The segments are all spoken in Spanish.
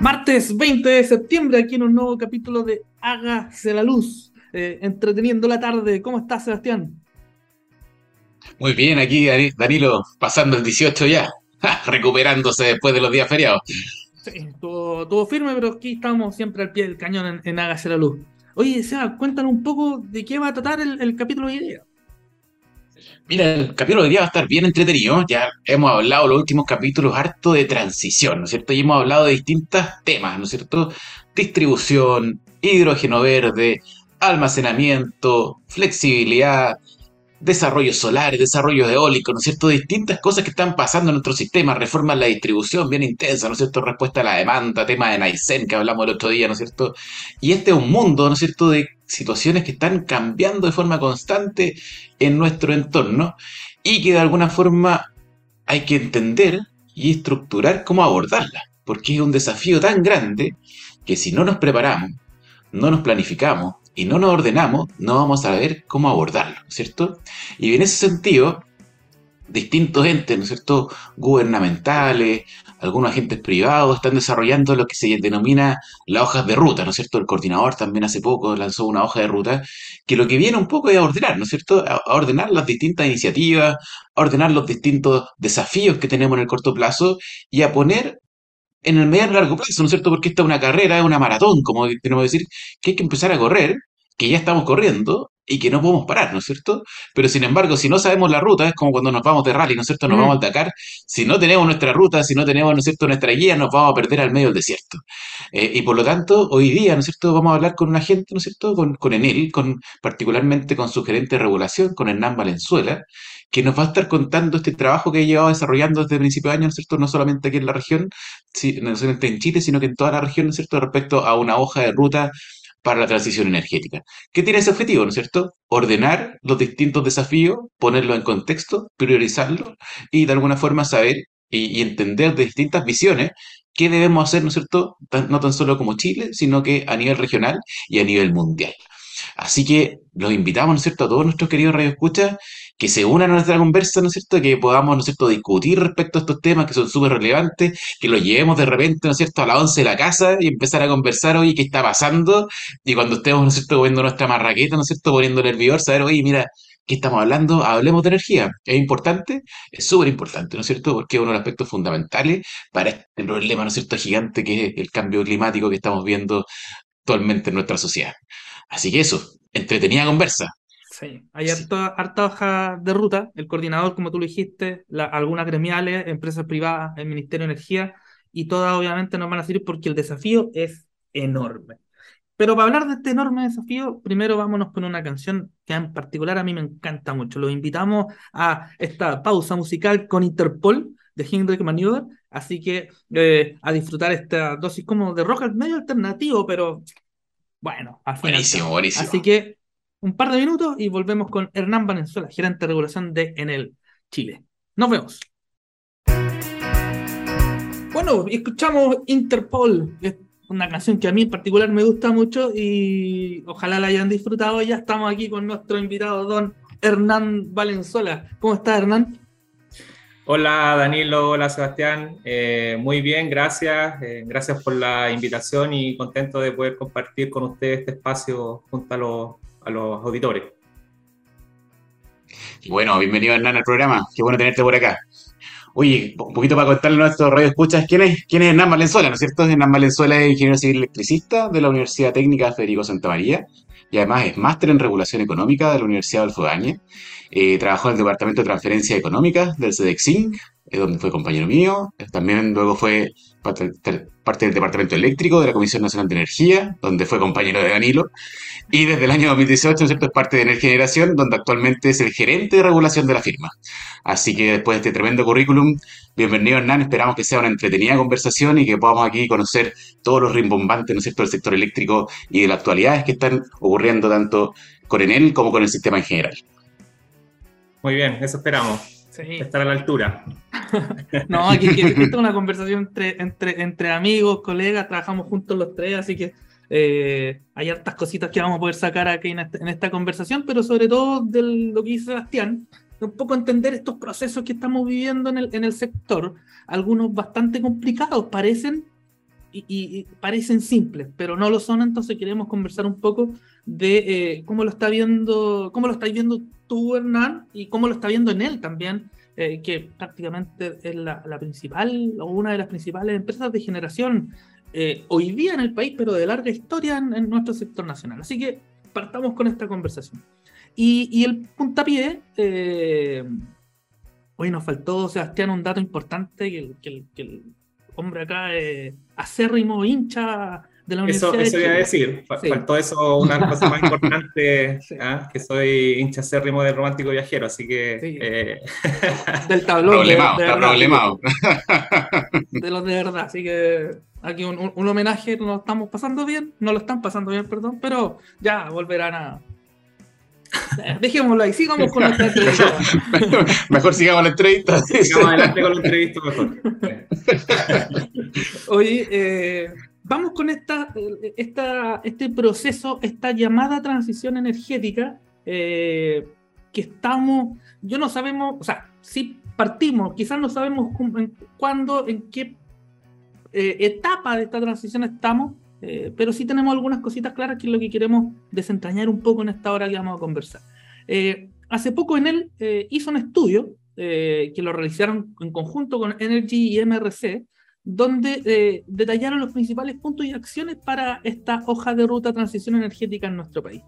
Martes 20 de septiembre, aquí en un nuevo capítulo de Hágase la Luz, eh, entreteniendo la tarde. ¿Cómo estás, Sebastián? Muy bien, aquí Danilo, pasando el 18 ya, recuperándose después de los días feriados. Sí, todo, firme, pero aquí estamos siempre al pie del cañón en, Hágase la Luz. Oye, Seba, cuéntanos un poco de qué va a tratar el, capítulo de hoy día. Mira, el capítulo de hoy día va a estar bien entretenido. Ya hemos hablado los últimos capítulos harto de transición, ¿no es cierto? Y hemos hablado de distintos temas, ¿no es cierto? Distribución, hidrógeno verde, almacenamiento, flexibilidad, desarrollo solar, desarrollo eólico, ¿no es cierto? Distintas cosas que están pasando en nuestro sistema, reforma en la distribución bien intensa, ¿no es cierto? Respuesta a la demanda, tema de Naisen que hablamos el otro día, ¿no es cierto? Y este es un mundo, ¿no es cierto?, de situaciones que están cambiando de forma constante en nuestro entorno y que de alguna forma hay que entender y estructurar cómo abordarla, porque es un desafío tan grande que si no nos preparamos, no nos planificamos, y no nos ordenamos, no vamos a ver cómo abordarlo, ¿cierto? Y en ese sentido, distintos entes, ¿no es cierto?, gubernamentales, algunos agentes privados están desarrollando lo que se denomina las hojas de ruta, ¿no es cierto? El coordinador también hace poco lanzó una hoja de ruta, que lo que viene un poco es a ordenar, ¿no es cierto? A ordenar las distintas iniciativas, a ordenar los distintos desafíos que tenemos en el corto plazo y a poner en el medio y largo plazo, ¿no es cierto? Porque esta es una carrera, es una maratón, como tenemos que decir, que hay que empezar a correr, que ya estamos corriendo y que no podemos parar, ¿no es cierto? Pero sin embargo, si no sabemos la ruta, es como cuando nos vamos de rally, ¿no es cierto? Nos vamos al Dakar, si no tenemos nuestra ruta, si no tenemos, ¿no es cierto?, nuestra guía, nos vamos a perder al medio del desierto. Eh, y por lo tanto, hoy día, ¿no es cierto?, vamos a hablar con una gente, ¿no es cierto?, con, con Enel, con, particularmente con su gerente de regulación, con Hernán Valenzuela, que nos va a estar contando este trabajo que he llevado desarrollando desde el principio de año, ¿no es cierto?, no solamente aquí en la región, no solamente en Chile, sino que en toda la región, ¿no es cierto?, respecto a una hoja de ruta para la transición energética. ¿Qué tiene ese objetivo, no es cierto? Ordenar los distintos desafíos, ponerlos en contexto, priorizarlos y de alguna forma saber y, y, entender de distintas visiones qué debemos hacer, ¿no es cierto? no tan solo como Chile, sino que a nivel regional y a nivel mundial. Así que los invitamos, ¿no es cierto?, a todos nuestros queridos radioescuchas que se unan a nuestra conversa, ¿no es cierto?, que podamos, ¿no es cierto?, discutir respecto a estos temas que son súper relevantes, que los llevemos de repente, ¿no es cierto?, a las 11 de la casa y empezar a conversar, oye, ¿qué está pasando? Y cuando estemos, ¿no es cierto?, comiendo nuestra marraqueta, ¿no es cierto?, poniendo nervioso, saber, oye, mira, ¿qué estamos hablando? Hablemos de energía. ¿Es importante? Es súper importante, ¿no es cierto?, porque es uno de los aspectos fundamentales para este problema, ¿no es cierto?, gigante que es el cambio climático que estamos viendo actualmente en nuestra sociedad. Así que eso, entretenida conversa. Sí, hay Harta, hoja de ruta, el coordinador, como tú lo dijiste, algunas gremiales, empresas privadas, el Ministerio de Energía, y todas obviamente nos van a servir porque el desafío es enorme. Pero para hablar de este enorme desafío, primero vámonos con una canción que en particular a mí me encanta mucho. Los invitamos a esta pausa musical con Interpol de Hendrik Maneuver, así que eh, a disfrutar esta dosis como de rock medio alternativo, pero bueno, al final. Buenísimo, buenísimo. Así que un par de minutos y volvemos con Hernán Valenzuela, gerente de regulación de Enel Chile. Nos vemos. Bueno, escuchamos Interpol, es una canción que a mí en particular me gusta mucho y ojalá la hayan disfrutado. Ya estamos aquí con nuestro invitado, don Hernán Valenzuela. ¿Cómo está, Hernán? Hola Danilo, hola Sebastián, eh, muy bien, gracias, eh, gracias por la invitación y contento de poder compartir con ustedes este espacio junto a los a los auditores. Bueno, bienvenido Hernán al programa, qué bueno tenerte por acá. Oye, un poquito para contarle a nuestros radioescuchas, ¿quién es, quién es Hernán Valenzuela? ¿No es cierto? Hernán Valenzuela es ingeniero civil electricista de la Universidad Técnica Federico Santa María y además es máster en regulación económica de la Universidad de Alfogaña. Eh, trabajó en el Departamento de Transferencia Económica del CEDEXIN, donde fue compañero mío. También luego fue parte, del Departamento Eléctrico de la Comisión Nacional de Energía, donde fue compañero de Danilo. Y desde el año 2018, ¿cierto? Es parte de Energía Generación, donde actualmente es el gerente de regulación de la firma. Así que después de este tremendo currículum, bienvenido Hernán, esperamos que sea una entretenida conversación y que podamos aquí conocer todos los rimbombantes, ¿no es cierto?, del sector eléctrico y de las actualidades que están ocurriendo tanto con Enel como con el sistema en general. Muy bien, eso esperamos. Estar a la altura. no, aquí, es una conversación entre, entre, entre amigos, colegas, trabajamos juntos los tres, así que eh, hay hartas cositas que vamos a poder sacar aquí en esta, conversación, pero sobre todo de lo que dice Sebastián, un poco entender estos procesos que estamos viviendo en el, en el sector, algunos bastante complicados, parecen y, parecen simples, pero no lo son, entonces queremos conversar un poco de eh, cómo lo está viendo, cómo lo estás viendo tú, Hernán, y cómo lo está viendo en él también, eh, que prácticamente es la, principal o una de las principales empresas de generación eh, hoy día en el país, pero de larga historia en, nuestro sector nacional. Así que partamos con esta conversación. Y, el puntapié, hoy nos faltó, Sebastián, un dato importante que, que, que el hombre acá acérrimo hincha de la Universidad. Eso, eso iba a decir, faltó eso, una cosa más importante, ¿ah? que soy hincha acérrimo del romántico viajero, así que... Eh... Del tablón. Problemado, de, está problemado. De los de verdad, así que aquí un, un, homenaje, no lo estamos pasando bien, no lo están pasando bien, perdón, pero ya volverán a, Dejémoslo ahí, sigamos con nuestra entrevista. mejor sigamos la entrevista. Sigamos adelante con la entrevista mejor. Oye, eh, vamos con esta, esta, este proceso, esta llamada transición energética eh, que estamos, yo no sabemos, o sea, si partimos, quizás no sabemos cuándo, en qué eh, etapa de esta transición estamos, eh, pero sí tenemos algunas cositas claras que es lo que queremos desentrañar un poco en esta hora que vamos a conversar. Eh, hace poco en él eh, hizo un estudio que lo realizaron en conjunto con Energy y MRC, donde detallaron los principales puntos y acciones para esta hoja de ruta transición energética en nuestro país.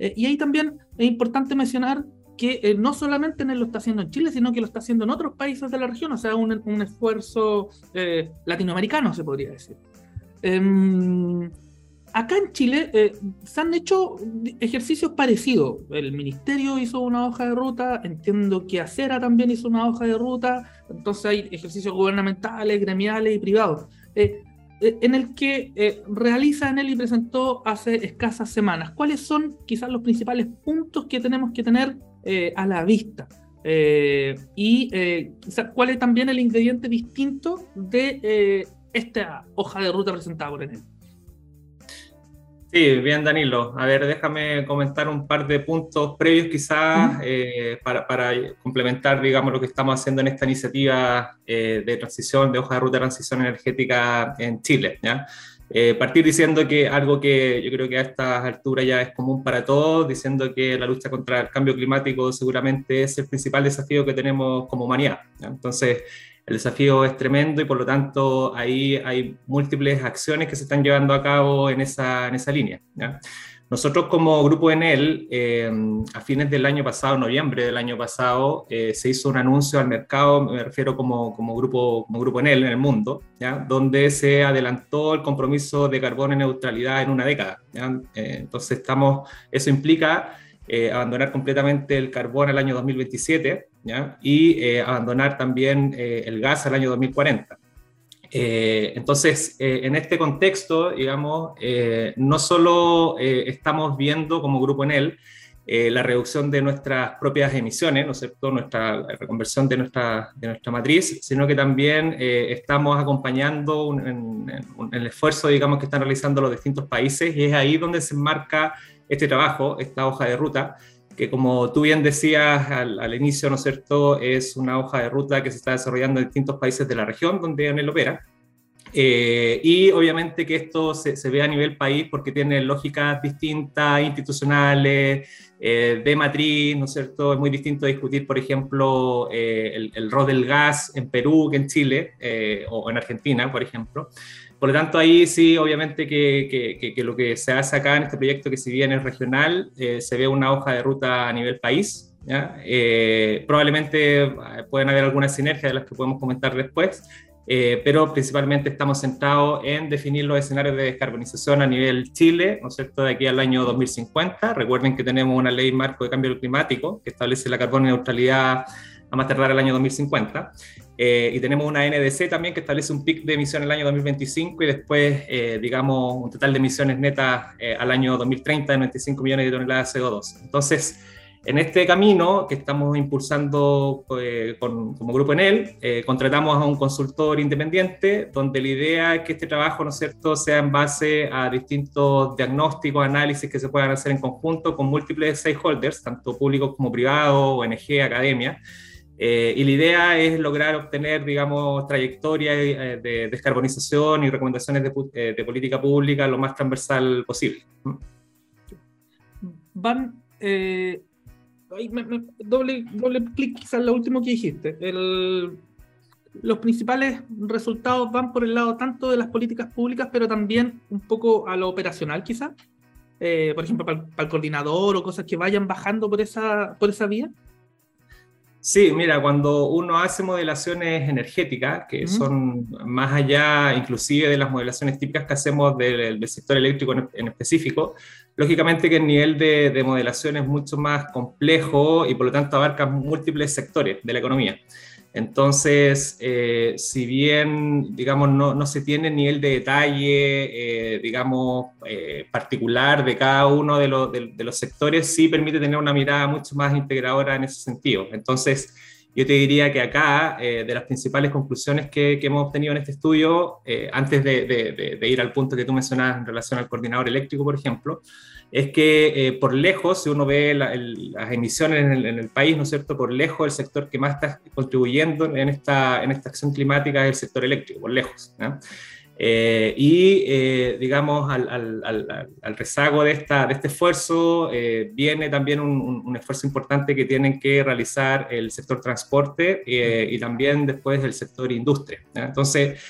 y ahí también es importante mencionar que no solamente lo está haciendo en Chile, sino que lo está haciendo en otros países de la región, o sea, un, un esfuerzo latinoamericano, se podría decir. Em, acá en Chile eh, se han hecho ejercicios parecidos. El ministerio hizo una hoja de ruta, entiendo que Acera también hizo una hoja de ruta, entonces hay ejercicios gubernamentales, gremiales y privados. Eh, eh, en el que realiza en él y presentó hace escasas semanas. ¿Cuáles son quizás los principales puntos que tenemos que tener a la vista? y cuál es también el ingrediente distinto de esta hoja de ruta presentada por él. Sí, bien Danilo. A ver, déjame comentar un par de puntos previos quizás eh, para, para, complementar, digamos, lo que estamos haciendo en esta iniciativa eh, de transición, de hoja de ruta de transición energética en Chile. ¿ya? Eh, partir diciendo que algo que yo creo que a estas alturas ya es común para todos, diciendo que la lucha contra el cambio climático seguramente es el principal desafío que tenemos como humanidad. ¿ya? Entonces, el desafío es tremendo y por lo tanto ahí hay múltiples acciones que se están llevando a cabo en esa, en esa línea. Nosotros como Grupo Enel, eh, a fines del año pasado, noviembre del año pasado, eh, se hizo un anuncio al mercado, me refiero como, como, grupo, como grupo Enel en el mundo, ¿ya? donde se adelantó el compromiso de carbono y neutralidad en una década. Eh, entonces estamos, eso implica eh, abandonar completamente el carbón al año 2027 y eh, abandonar también eh, el gas al año 2040. entonces, en este contexto, digamos, no solo estamos viendo como grupo en él la reducción de nuestras propias emisiones, ¿no es cierto?, nuestra reconversión de nuestra, de nuestra matriz, sino que también estamos acompañando en, el esfuerzo, digamos, que están realizando los distintos países y es ahí donde se enmarca este trabajo, esta hoja de ruta, que como tú bien decías al, inicio, ¿no es cierto?, es una hoja de ruta que se está desarrollando en distintos países de la región donde Anel opera. Eh, y obviamente que esto se, ve a nivel país porque tiene lógicas distintas, institucionales, eh, de matriz, ¿no es cierto? Es muy distinto discutir, por ejemplo, eh, el, el, rol del gas en Perú que en Chile o en Argentina, por ejemplo. Por lo tanto, ahí sí, obviamente que, lo que se hace acá en este proyecto, que si bien es regional, eh, se ve una hoja de ruta a nivel país. Eh, probablemente eh, pueden haber algunas sinergias de las que podemos comentar después, pero principalmente estamos centrados en definir los escenarios de descarbonización a nivel Chile, ¿no es cierto?, de aquí al año 2050. Recuerden que tenemos una ley marco de cambio climático que establece la carbono neutralidad a más tardar el año 2050. Eh, y tenemos una NDC también que establece un pic de emisión en el año 2025 y después, eh, digamos, un total de emisiones netas eh, al año 2030 de 95 millones de toneladas de CO2. Entonces, en este camino que estamos impulsando con, como grupo en él, contratamos a un consultor independiente donde la idea es que este trabajo, ¿no es cierto?, sea en base a distintos diagnósticos, análisis que se puedan hacer en conjunto con múltiples stakeholders, tanto públicos como privados, ONG, academia, y la idea es lograr obtener, digamos, trayectorias de descarbonización y recomendaciones de, de, política pública lo más transversal posible. Van doble, doble clic quizás lo último que dijiste. El, los principales resultados van por el lado tanto de las políticas públicas, pero también un poco a lo operacional quizás. Eh, por ejemplo, para, el coordinador o cosas que vayan bajando por esa, por esa vía. Sí, mira, cuando uno hace modelaciones energéticas, que son más allá inclusive de las modelaciones típicas que hacemos del, sector eléctrico en, específico, lógicamente que el nivel de, de, modelación es mucho más complejo y por lo tanto abarca múltiples sectores de la economía. Entonces, eh, si bien, digamos, no, se tiene nivel de detalle, eh, digamos, eh, particular de cada uno de, los sectores, sí permite tener una mirada mucho más integradora en ese sentido. Entonces, yo te diría que acá, de las principales conclusiones que, hemos obtenido en este estudio, antes de, de, ir al punto que tú mencionabas en relación al coordinador eléctrico, por ejemplo, es que eh, por lejos, si uno ve las emisiones en el, país, ¿no es cierto? Por lejos, el sector que más está contribuyendo en esta, en esta acción climática es el sector eléctrico, por lejos. Eh, y, eh, digamos, al, al, al, rezago de, esta, de este esfuerzo viene también un, un, esfuerzo importante que tienen que realizar el sector transporte y también después el sector industria. Entonces,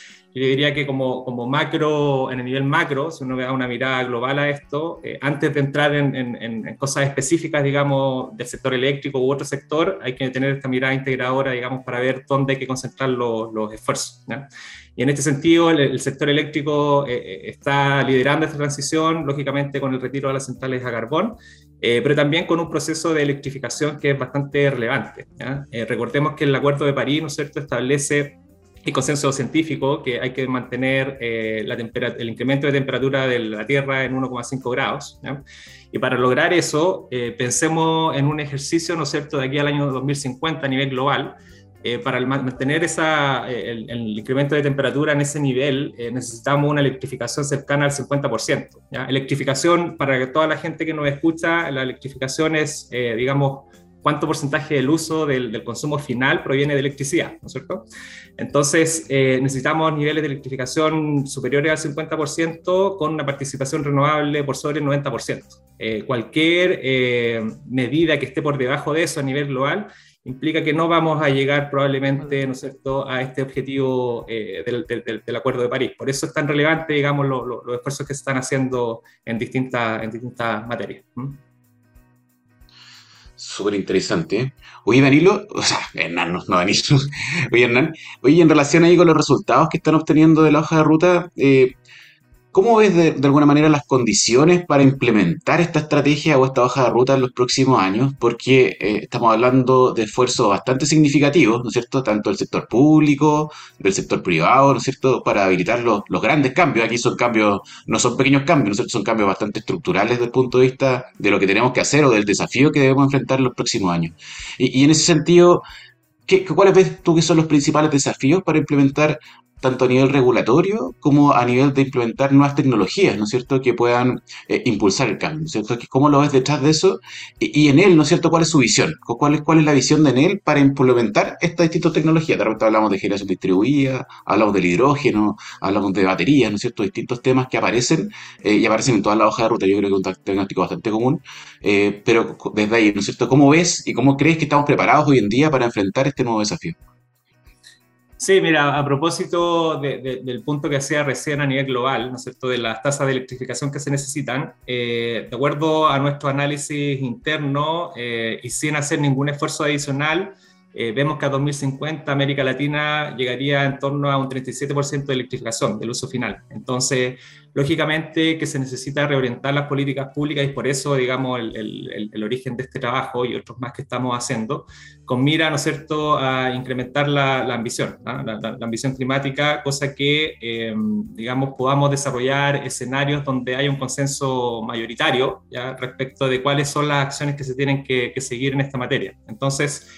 yo diría que como, como macro, en el nivel macro, si uno da una mirada global a esto, eh, antes de entrar en, en, cosas específicas, digamos, del sector eléctrico u otro sector, hay que tener esta mirada integradora, digamos, para ver dónde hay que concentrar los, los esfuerzos. Y en este sentido, el, sector eléctrico eh, eh, está liderando esta transición, lógicamente con el retiro de las centrales a carbón, pero también con un proceso de electrificación que es bastante relevante. recordemos que el Acuerdo de París, ¿no es cierto?, establece y consenso científico que hay que mantener eh, la el incremento de temperatura de la Tierra en 1,5 grados. Y para lograr eso, eh, pensemos en un ejercicio, ¿no es cierto?, de aquí al año 2050 a nivel global. Eh, para mantener esa, el, incremento de temperatura en ese nivel, necesitamos una electrificación cercana al 50%. ¿ya? Electrificación, para toda la gente que nos escucha, la electrificación es, digamos, cuánto porcentaje del uso del, consumo final proviene de electricidad, ¿no es cierto? Entonces, eh, necesitamos niveles de electrificación superiores al 50% con una participación renovable por sobre el 90%. Eh, cualquier eh, medida que esté por debajo de eso a nivel global implica que no vamos a llegar probablemente, ¿no es cierto?, a este objetivo del, del, Acuerdo de París. Por eso es tan relevante, digamos, los esfuerzos que se están haciendo en distintas, en distintas materias. Súper interesante. Oye, Danilo, o sea, Hernán, no, Danilo. Oye, Hernán, oye, en relación ahí con los resultados que están obteniendo de la hoja de ruta, eh, ¿Cómo ves de, alguna manera las condiciones para implementar esta estrategia o esta hoja de ruta en los próximos años? Porque eh, estamos hablando de esfuerzos bastante significativos, ¿no es cierto? Tanto del sector público, del sector privado, ¿no es cierto? Para habilitar los, grandes cambios. Aquí son cambios, no son pequeños cambios, ¿no es cierto? Son cambios bastante estructurales desde el punto de vista de lo que tenemos que hacer o del desafío que debemos enfrentar en los próximos años. Y, en ese sentido, ¿Qué, ¿Cuáles ves tú que son los principales desafíos para implementar tanto a nivel regulatorio como a nivel de implementar nuevas tecnologías, ¿no es cierto?, que puedan eh, impulsar el cambio, ¿no es cierto? ¿Cómo lo ves detrás de eso? Y, en él, ¿no es cierto?, ¿cuál es su visión? ¿Cuál es, la visión de en él para implementar estas distintas tecnologías? De repente hablamos de generación distribuida, hablamos del hidrógeno, hablamos de baterías, ¿no es cierto?, distintos temas que aparecen eh, y aparecen en toda la hoja de ruta, yo creo que es un diagnóstico bastante común, eh, pero desde ahí, ¿no es cierto?, ¿cómo ves y cómo crees que estamos preparados hoy en día para enfrentar este nuevo desafío? Sí, mira, a propósito del punto que hacía recién a nivel global, ¿no es cierto?, de las tasas de electrificación que se necesitan, eh, de acuerdo a nuestro análisis interno eh, y sin hacer ningún esfuerzo adicional, eh, vemos que a 2050 América Latina llegaría en torno a un 37% de electrificación del uso final. Entonces, lógicamente que se necesita reorientar las políticas públicas y por eso, digamos, el, origen de este trabajo y otros más que estamos haciendo, con mira, ¿no es cierto?, a incrementar la, ambición, la, ambición climática, cosa que, em, digamos, podamos desarrollar escenarios donde haya un consenso mayoritario respecto de cuáles son las acciones que se tienen que seguir en esta materia. Entonces,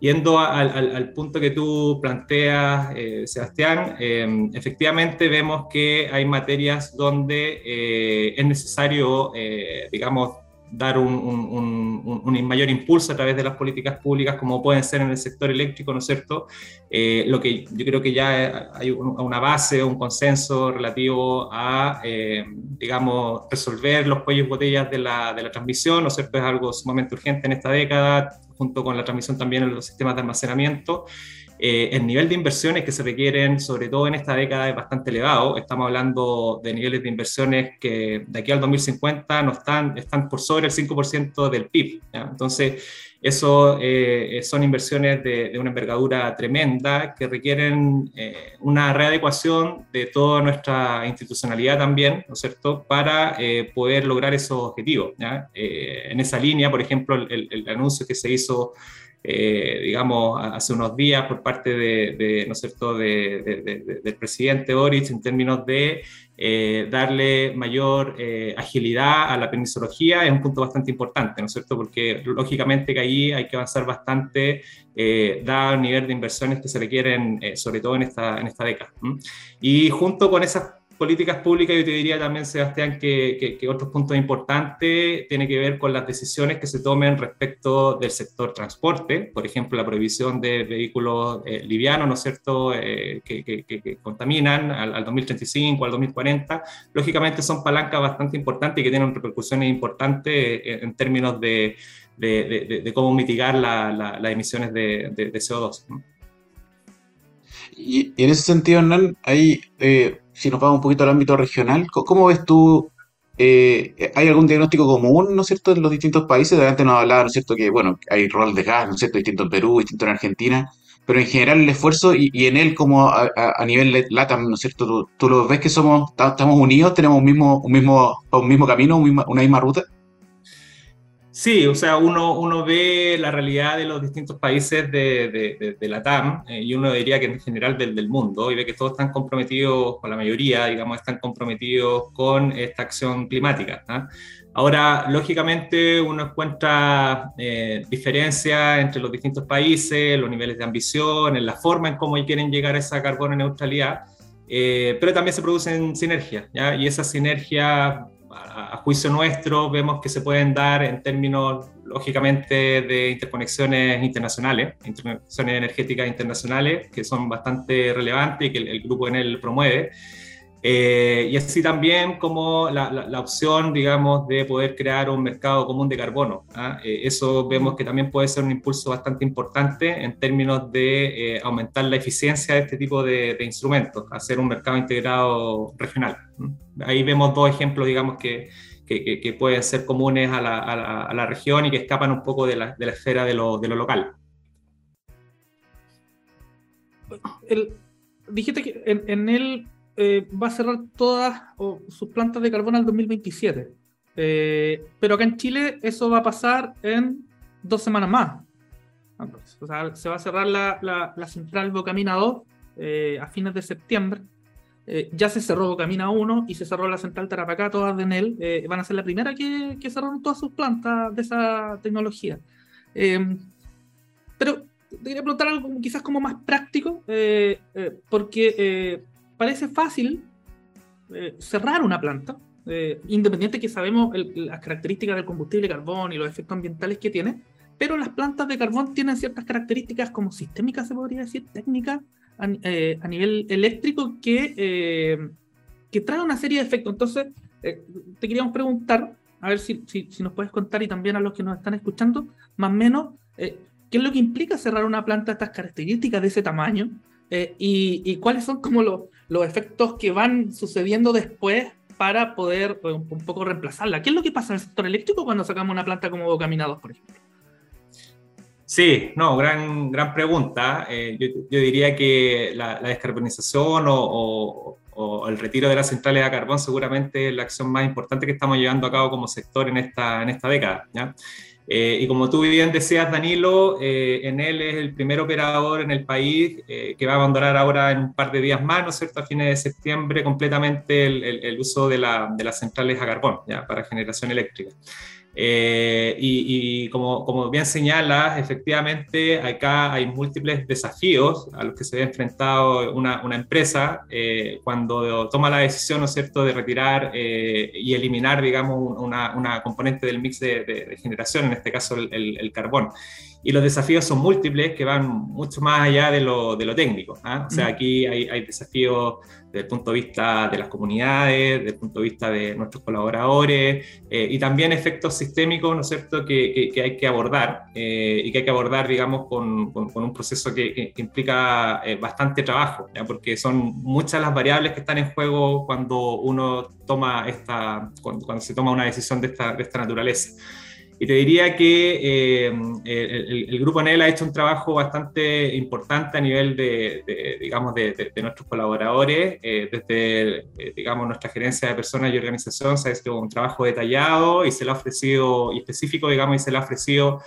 Yendo al, punto que tú planteas, eh, Sebastián, em, efectivamente vemos que hay materias donde eh, es necesario, eh, digamos, dar un, mayor impulso a través de las políticas públicas, como pueden ser en el sector eléctrico, ¿no es cierto? Eh, lo que yo creo que ya hay una base, un consenso relativo a, eh, digamos, resolver los cuellos botellas de la, de la transmisión, ¿no es cierto? Es algo sumamente urgente en esta década, junto con la transmisión también en los sistemas de almacenamiento. Eh, el nivel de inversiones que se requieren, sobre todo en esta década, es bastante elevado. Estamos hablando de niveles de inversiones que de aquí al 2050 no están, están por sobre el 5% del PIB. Entonces, eso eh, son inversiones de, una envergadura tremenda que requieren eh, una readecuación de toda nuestra institucionalidad también, ¿no es cierto?, para poder lograr esos objetivos. en esa línea, por ejemplo, el, el anuncio que se hizo eh, digamos, hace unos días por parte de, ¿no es cierto? De, del presidente Boric en términos de eh, darle mayor eh, agilidad a la permisología es un punto bastante importante, ¿no es cierto? Porque lógicamente que ahí hay que avanzar bastante, dado el nivel de inversiones que se requieren, sobre todo en esta, en esta década. Y junto con esas políticas públicas, yo te diría también, Sebastián, que, que, otro punto importante tiene que ver con las decisiones que se tomen respecto del sector transporte, por ejemplo, la prohibición de vehículos eh, livianos, ¿no es cierto?, eh, que, que, contaminan al, 2035, al 2040. Lógicamente son palancas bastante importantes y que tienen repercusiones importantes en, términos de, cómo mitigar las emisiones de, CO2. Y, en ese sentido, Hernán, hay... Eh si nos vamos un poquito al ámbito regional, ¿cómo ves tú? Eh, ¿Hay algún diagnóstico común, ¿no es cierto?, en los distintos países. Delante nos hablaba, ¿no es cierto?, que, bueno, hay rol de gas, ¿no es cierto?, distinto en Perú, distinto en Argentina, pero en general el esfuerzo y, en él como a, nivel LATAM, ¿no es cierto?, ¿Tú, lo ves que somos, estamos unidos, tenemos un mismo, un mismo, un mismo camino, una misma ruta. Sí, o sea, uno, uno ve la realidad de los distintos países de, de, la TAM eh, y uno diría que en general del, del, mundo y ve que todos están comprometidos, o la mayoría, digamos, están comprometidos con esta acción climática. ¿ah? Ahora, lógicamente, uno encuentra eh, diferencias entre los distintos países, los niveles de ambición, en la forma en cómo quieren llegar a esa carbono neutralidad, eh, pero también se producen sinergias, ¿ya? y esas sinergias a, juicio nuestro, vemos que se pueden dar en términos, lógicamente, de interconexiones internacionales, interconexiones energéticas internacionales, que son bastante relevantes y que el, grupo en él promueve. Eh, y así también como la, la, opción, digamos, de poder crear un mercado común de carbono. ¿ah? Eh, eso vemos que también puede ser un impulso bastante importante en términos de eh, aumentar la eficiencia de este tipo de, de, instrumentos, hacer un mercado integrado regional. Ahí vemos dos ejemplos, digamos, que, que, que pueden ser comunes a la, a, la, región y que escapan un poco de la, de la esfera de lo, de lo local. El, dijiste que en, en el eh, va a cerrar todas sus plantas de carbón al 2027. Eh, pero acá en Chile eso va a pasar en dos semanas más. O sea, se va a cerrar la, la, central Bocamina 2 eh, a fines de septiembre. ya se cerró Bocamina 1 y se cerró la central Tarapacá, todas de Enel. van a ser la primera que, que, cerraron todas sus plantas de esa tecnología. pero te quería preguntar algo quizás como más práctico, porque parece fácil eh, cerrar una planta, eh, independiente que sabemos las características del combustible carbón y los efectos ambientales que tiene, pero las plantas de carbón tienen ciertas características como sistémicas, se podría decir, técnicas, a, eh, nivel eléctrico, que, que trae una serie de efectos. Entonces, te queríamos preguntar, a ver si, si, nos puedes contar y también a los que nos están escuchando, más o menos, ¿qué es lo que implica cerrar una planta de estas características de ese tamaño? Y, y, cuáles son como los, los efectos que van sucediendo después para poder eh, un poco reemplazarla. ¿Qué es lo que pasa en el sector eléctrico cuando sacamos una planta como Bocaminados, por ejemplo? Sí, no, gran, gran pregunta. Eh, yo, diría que la, descarbonización o, el retiro de las centrales a carbón seguramente es la acción más importante que estamos llevando a cabo como sector en esta, en esta década. ¿ya? Eh, y como tú bien decías, Danilo, eh, Enel es el primer operador en el país eh, que va a abandonar ahora en un par de días más, ¿no es cierto?, a fines de septiembre, completamente el, uso de, las centrales a carbón, ¿ya?, para generación eléctrica. Eh, y, como, como, bien señala, efectivamente acá hay múltiples desafíos a los que se ve enfrentado una, una empresa eh, cuando toma la decisión, ¿no es cierto?, de retirar eh, y eliminar, digamos, una, una, componente del mix de, generación, en este caso el, carbón. Y los desafíos son múltiples que van mucho más allá de lo, de lo técnico. ¿ah? O sea, aquí hay, hay desafíos desde el punto de vista de las comunidades, desde el punto de vista de nuestros colaboradores eh, y también efectos sistémicos, ¿no es cierto?, que, que, hay que abordar eh, y que hay que abordar, digamos, con, con, un proceso que, implica eh, bastante trabajo, porque son muchas las variables que están en juego cuando uno toma esta, cuando, cuando se toma una decisión de esta, de esta naturaleza. Y te diría que eh, el, Grupo ANEL ha hecho un trabajo bastante importante a nivel de, digamos, de, nuestros colaboradores. Eh, desde, eh, digamos, nuestra gerencia de personas y organización se ha hecho un trabajo detallado y se le ha ofrecido, y específico, digamos, y se le ha ofrecido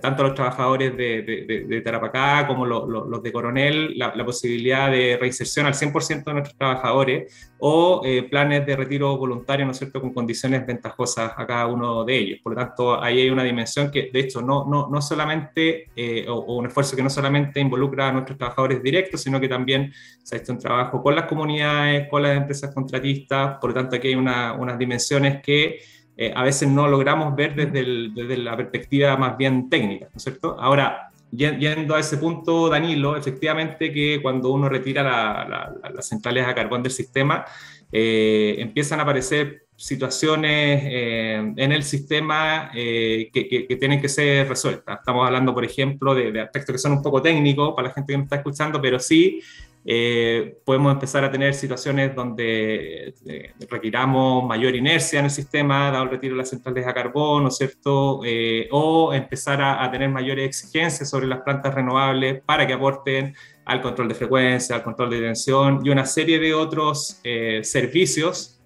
tanto a los trabajadores de, de, Tarapacá como los de Coronel, la, posibilidad de reinserción al 100% de nuestros trabajadores o eh, planes de retiro voluntario, ¿no es cierto?, con condiciones ventajosas a cada uno de ellos. Por lo tanto, ahí hay una dimensión que, de hecho, no, no, no solamente, eh, o, un esfuerzo que no solamente involucra a nuestros trabajadores directos, sino que también se ha hecho un trabajo con las comunidades, con las empresas contratistas. Por lo tanto, aquí hay una, unas dimensiones que eh, a veces no logramos ver desde, desde, la perspectiva más bien técnica, ¿no es cierto? Ahora, yendo a ese punto, Danilo, efectivamente que cuando uno retira las centrales a carbón del sistema, eh, empiezan a aparecer situaciones eh, en el sistema que, que, tienen que ser resueltas. Estamos hablando, por ejemplo, de, de, aspectos que son un poco técnicos para la gente que nos está escuchando, pero sí eh, podemos empezar a tener situaciones donde eh, requiramos mayor inercia en el sistema, dado el retiro de las centrales a carbón, ¿no es cierto? Eh, o empezar a, a, tener mayores exigencias sobre las plantas renovables para que aporten al control de frecuencia, al control de tensión y una serie de otros servicios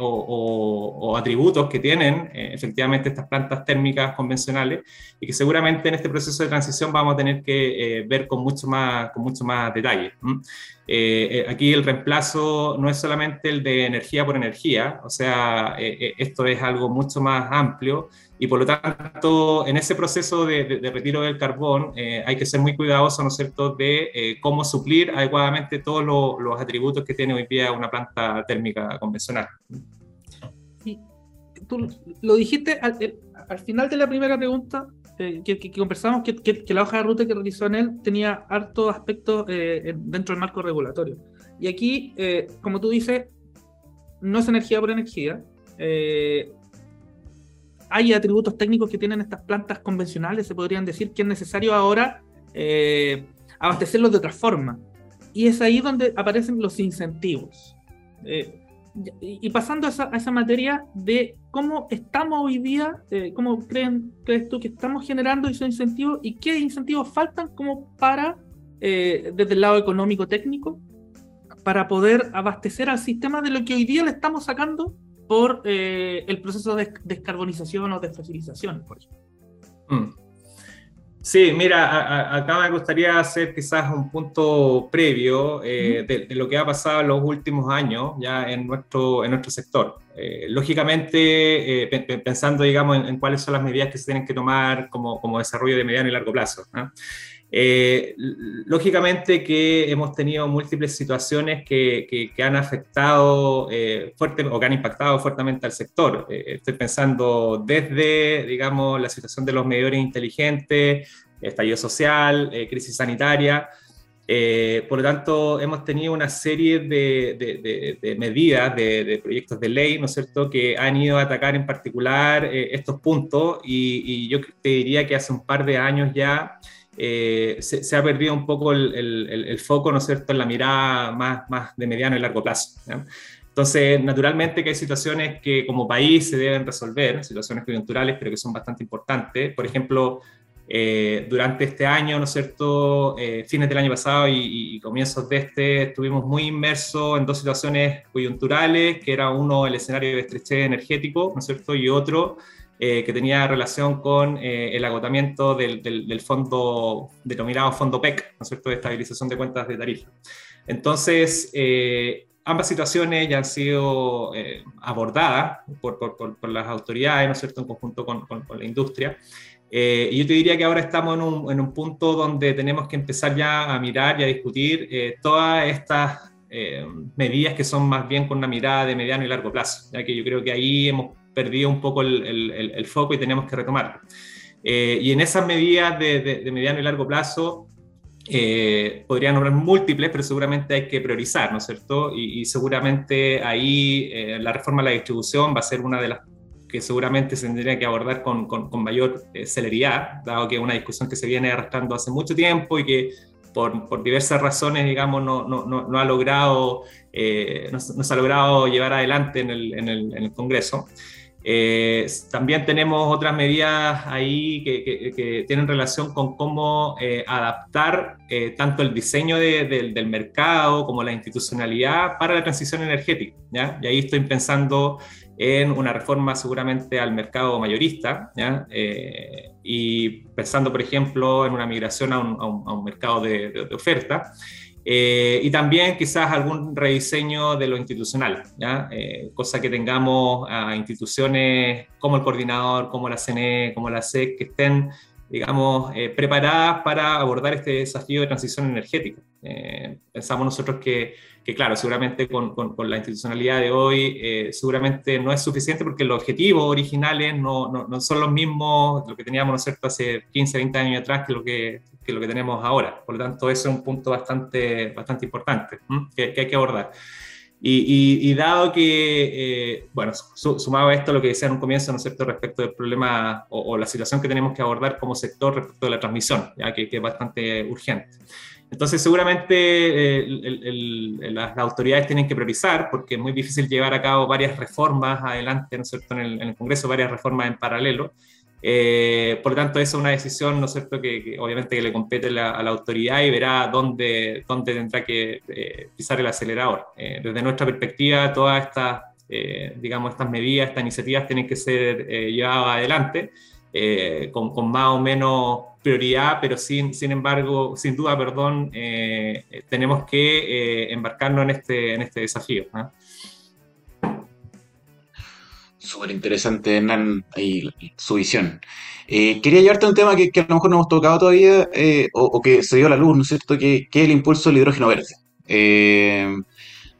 o, atributos que tienen eh, efectivamente estas plantas térmicas convencionales y que seguramente en este proceso de transición vamos a tener que eh, ver con mucho más, con mucho más detalle. Eh, aquí el reemplazo no es solamente el de energía por energía, o sea, esto es algo mucho más amplio y por lo tanto, en ese proceso de, retiro del carbón eh, hay que ser muy cuidadoso, ¿no es cierto?, de eh, cómo suplir adecuadamente todos los atributos que tiene hoy día una planta térmica convencional. Y tú lo dijiste al, al final de la primera pregunta, eh, que, conversamos, que, que, la hoja de ruta que realizó en él tenía hartos aspectos dentro del marco regulatorio. Y aquí, como tú dices, no es energía por energía, hay atributos técnicos que tienen estas plantas convencionales, se podrían decir que es necesario ahora eh, abastecerlos de otra forma. Y es ahí donde aparecen los incentivos. Eh, y pasando a esa, materia de cómo estamos hoy día, eh, cómo creen, crees tú que estamos generando esos incentivos y qué incentivos faltan como para, desde el lado económico técnico, para poder abastecer al sistema de lo que hoy día le estamos sacando por eh, el proceso de descarbonización o de fosilización, por ejemplo. Mm. Sí, mira, acá me gustaría hacer quizás un punto previo eh, de, lo que ha pasado en los últimos años ya en nuestro, en nuestro sector. Eh, lógicamente, pensando, digamos, en, cuáles son las medidas que se tienen que tomar como, como desarrollo de mediano y largo plazo. Eh, lógicamente que hemos tenido múltiples situaciones que, que, han afectado eh, fuerte o que han impactado fuertemente al sector. Eh, estoy pensando desde, digamos, la situación de los medidores inteligentes, estallido social, crisis sanitaria. por lo tanto, hemos tenido una serie de, medidas, de, proyectos de ley, ¿no es cierto?, que han ido a atacar en particular estos puntos y, y, yo te diría que hace un par de años ya eh, se, ha perdido un poco el, foco, ¿no es cierto?, en la mirada más, de mediano y largo plazo. Entonces, naturalmente que hay situaciones que como país se deben resolver, situaciones coyunturales, pero que son bastante importantes. Por ejemplo, eh, durante este año, ¿no es cierto?, eh, fines del año pasado y, y, comienzos de este, estuvimos muy inmersos en dos situaciones coyunturales, que era uno el escenario de estrechez energético, ¿no es cierto?, y otro eh, que tenía relación con eh, el agotamiento del, del, fondo denominado fondo PEC, ¿no es cierto?, de estabilización de cuentas de tarifa. Entonces, eh, ambas situaciones ya han sido eh, abordadas por, por, las autoridades, ¿no es cierto?, en conjunto con, con, la industria. Eh, y yo te diría que ahora estamos en un, en un, punto donde tenemos que empezar ya a mirar y a discutir eh, todas estas medidas que son más bien con una mirada de mediano y largo plazo, ya que yo creo que ahí hemos perdido un poco el, el, el foco y tenemos que retomarlo. y en esas medidas de, de, de mediano y largo plazo, eh, podrían nombrar múltiples, pero seguramente hay que priorizar, ¿no es cierto? Y, seguramente ahí eh, la reforma de la distribución va a ser una de las que seguramente se tendría que abordar con, con, mayor eh, celeridad, dado que es una discusión que se viene arrastrando hace mucho tiempo y que por, por diversas razones, digamos, no, no, no, ha logrado, no, se ha logrado llevar adelante en el, en el, en el Congreso. Eh, también tenemos otras medidas ahí que, tienen relación con cómo eh, adaptar eh, tanto el diseño del mercado como la institucionalidad para la transición energética. ¿ya? Y ahí estoy pensando en una reforma seguramente al mercado mayorista ¿ya? y pensando, por ejemplo, en una migración a un, mercado de, de oferta. Eh, y también quizás algún rediseño de lo institucional, ¿ya? Eh, cosa que tengamos a instituciones como el coordinador, como la CNE, como la SEC, que estén, digamos, eh, preparadas para abordar este desafío de transición energética. pensamos nosotros que que claro, seguramente con, con, la institucionalidad de hoy, eh, seguramente no es suficiente porque los objetivos originales no, no, no, son los mismos, lo que teníamos, ¿no es cierto?, hace 15, 20 años atrás que lo que, que lo que tenemos ahora. Por lo tanto, eso es un punto bastante, bastante importante que, que, hay que abordar. Y, y, dado que, eh, bueno, sumado a esto lo que decía en un comienzo, ¿no es cierto?, respecto del problema o, o, la situación que tenemos que abordar como sector respecto de la transmisión, ya que, que es bastante urgente. Entonces, seguramente eh, las autoridades tienen que priorizar, porque es muy difícil llevar a cabo varias reformas adelante, ¿no es cierto?, en el, Congreso, varias reformas en paralelo. Eh, por lo tanto, esa es una decisión, ¿no es cierto?, que, obviamente que le compete a la autoridad y verá dónde, dónde tendrá que eh, pisar el acelerador. desde nuestra perspectiva, todas estas, digamos, estas medidas, estas iniciativas tienen que ser llevadas adelante eh, con, con, más o menos prioridad, pero sin, sin embargo, sin duda, perdón, eh, tenemos que eh, embarcarnos en este, en este desafío. ¿ah? Súper interesante, Hernán, ahí, su visión. quería llevarte a un tema que, que, a lo mejor no hemos tocado todavía, o, o, que se dio a la luz, ¿no es cierto?, que, que es el impulso del hidrógeno verde